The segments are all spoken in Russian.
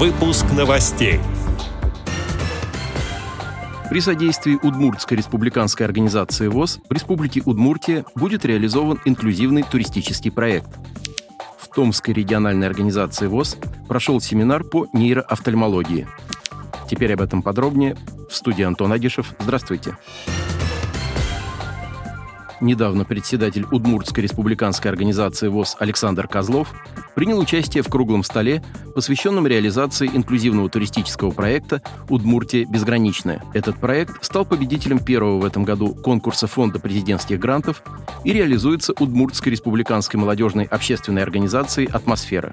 Выпуск новостей. При содействии Удмуртской республиканской организации ВОЗ в Республике Удмуртия будет реализован инклюзивный туристический проект. В Томской региональной организации ВОЗ прошел семинар по нейроофтальмологии. Теперь об этом подробнее. В студии Антон Агишев. Здравствуйте. Здравствуйте. Недавно председатель Удмуртской республиканской организации ВОЗ Александр Козлов принял участие в круглом столе, посвященном реализации инклюзивного туристического проекта «Удмуртия безграничная». Этот проект стал победителем первого в этом году конкурса Фонда президентских грантов и реализуется Удмуртской республиканской молодежной общественной организацией «Атмосфера».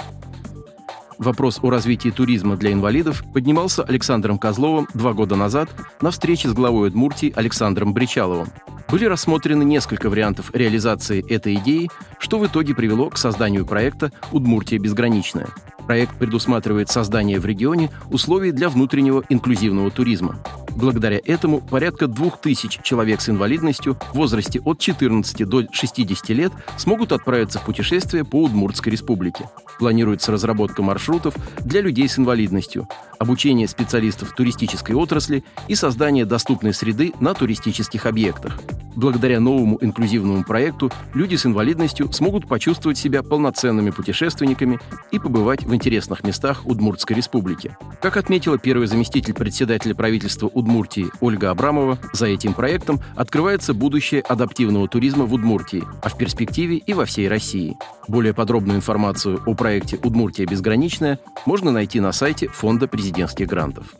Вопрос о развитии туризма для инвалидов поднимался Александром Козловым два года назад на встрече с главой Удмуртии Александром Бричаловым – были рассмотрены несколько вариантов реализации этой идеи, что в итоге привело к созданию проекта «Удмуртия безграничная». Проект предусматривает создание в регионе условий для внутреннего инклюзивного туризма. Благодаря этому порядка 2000 человек с инвалидностью в возрасте от 14 до 60 лет смогут отправиться в путешествие по Удмуртской республике. Планируется разработка маршрутов для людей с инвалидностью, обучение специалистов туристической отрасли и создание доступной среды на туристических объектах. Благодаря новому инклюзивному проекту люди с инвалидностью смогут почувствовать себя полноценными путешественниками и побывать в интересных местах Удмуртской республики. Как отметила первый заместитель председателя правительства Удмуртии Ольга Абрамова, за этим проектом открывается будущее адаптивного туризма в Удмуртии, а в перспективе и во всей России. Более подробную информацию о проекте «Удмуртия безграничная» можно найти на сайте Фонда президентских грантов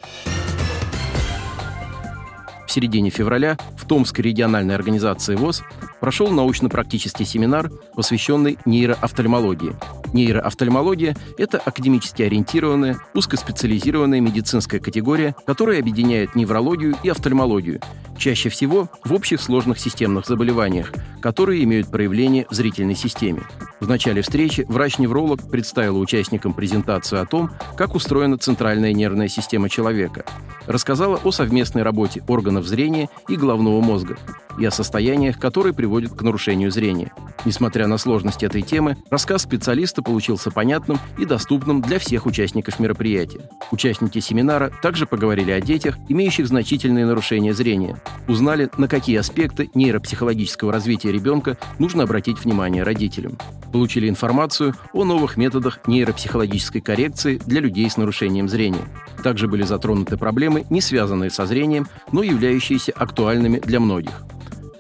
в середине февраля в Томской региональной организации ВОЗ прошел научно-практический семинар, посвященный нейроофтальмологии. Нейроофтальмология – это академически ориентированная, узкоспециализированная медицинская категория, которая объединяет неврологию и офтальмологию, чаще всего в общих сложных системных заболеваниях, которые имеют проявление в зрительной системе. В начале встречи врач-невролог представил участникам презентацию о том, как устроена центральная нервная система человека. Рассказала о совместной работе органов зрения и головного мозга и о состояниях, которые приводят к нарушению зрения. Несмотря на сложность этой темы, рассказ специалиста получился понятным и доступным для всех участников мероприятия. Участники семинара также поговорили о детях, имеющих значительные нарушения зрения, узнали, на какие аспекты нейропсихологического развития ребенка нужно обратить внимание родителям получили информацию о новых методах нейропсихологической коррекции для людей с нарушением зрения. Также были затронуты проблемы, не связанные со зрением, но являющиеся актуальными для многих.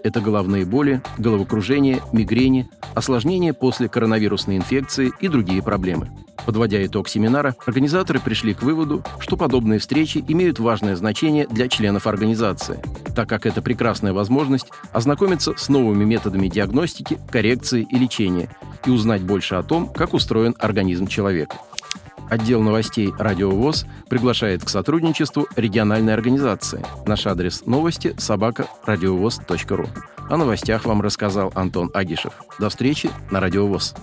Это головные боли, головокружение, мигрени, осложнения после коронавирусной инфекции и другие проблемы. Подводя итог семинара, организаторы пришли к выводу, что подобные встречи имеют важное значение для членов организации, так как это прекрасная возможность ознакомиться с новыми методами диагностики, коррекции и лечения и узнать больше о том, как устроен организм человека. Отдел новостей «Радио ВОЗ» приглашает к сотрудничеству региональной организации. Наш адрес новости – собака радиовоз.ру. О новостях вам рассказал Антон Агишев. До встречи на «Радио ВОЗ».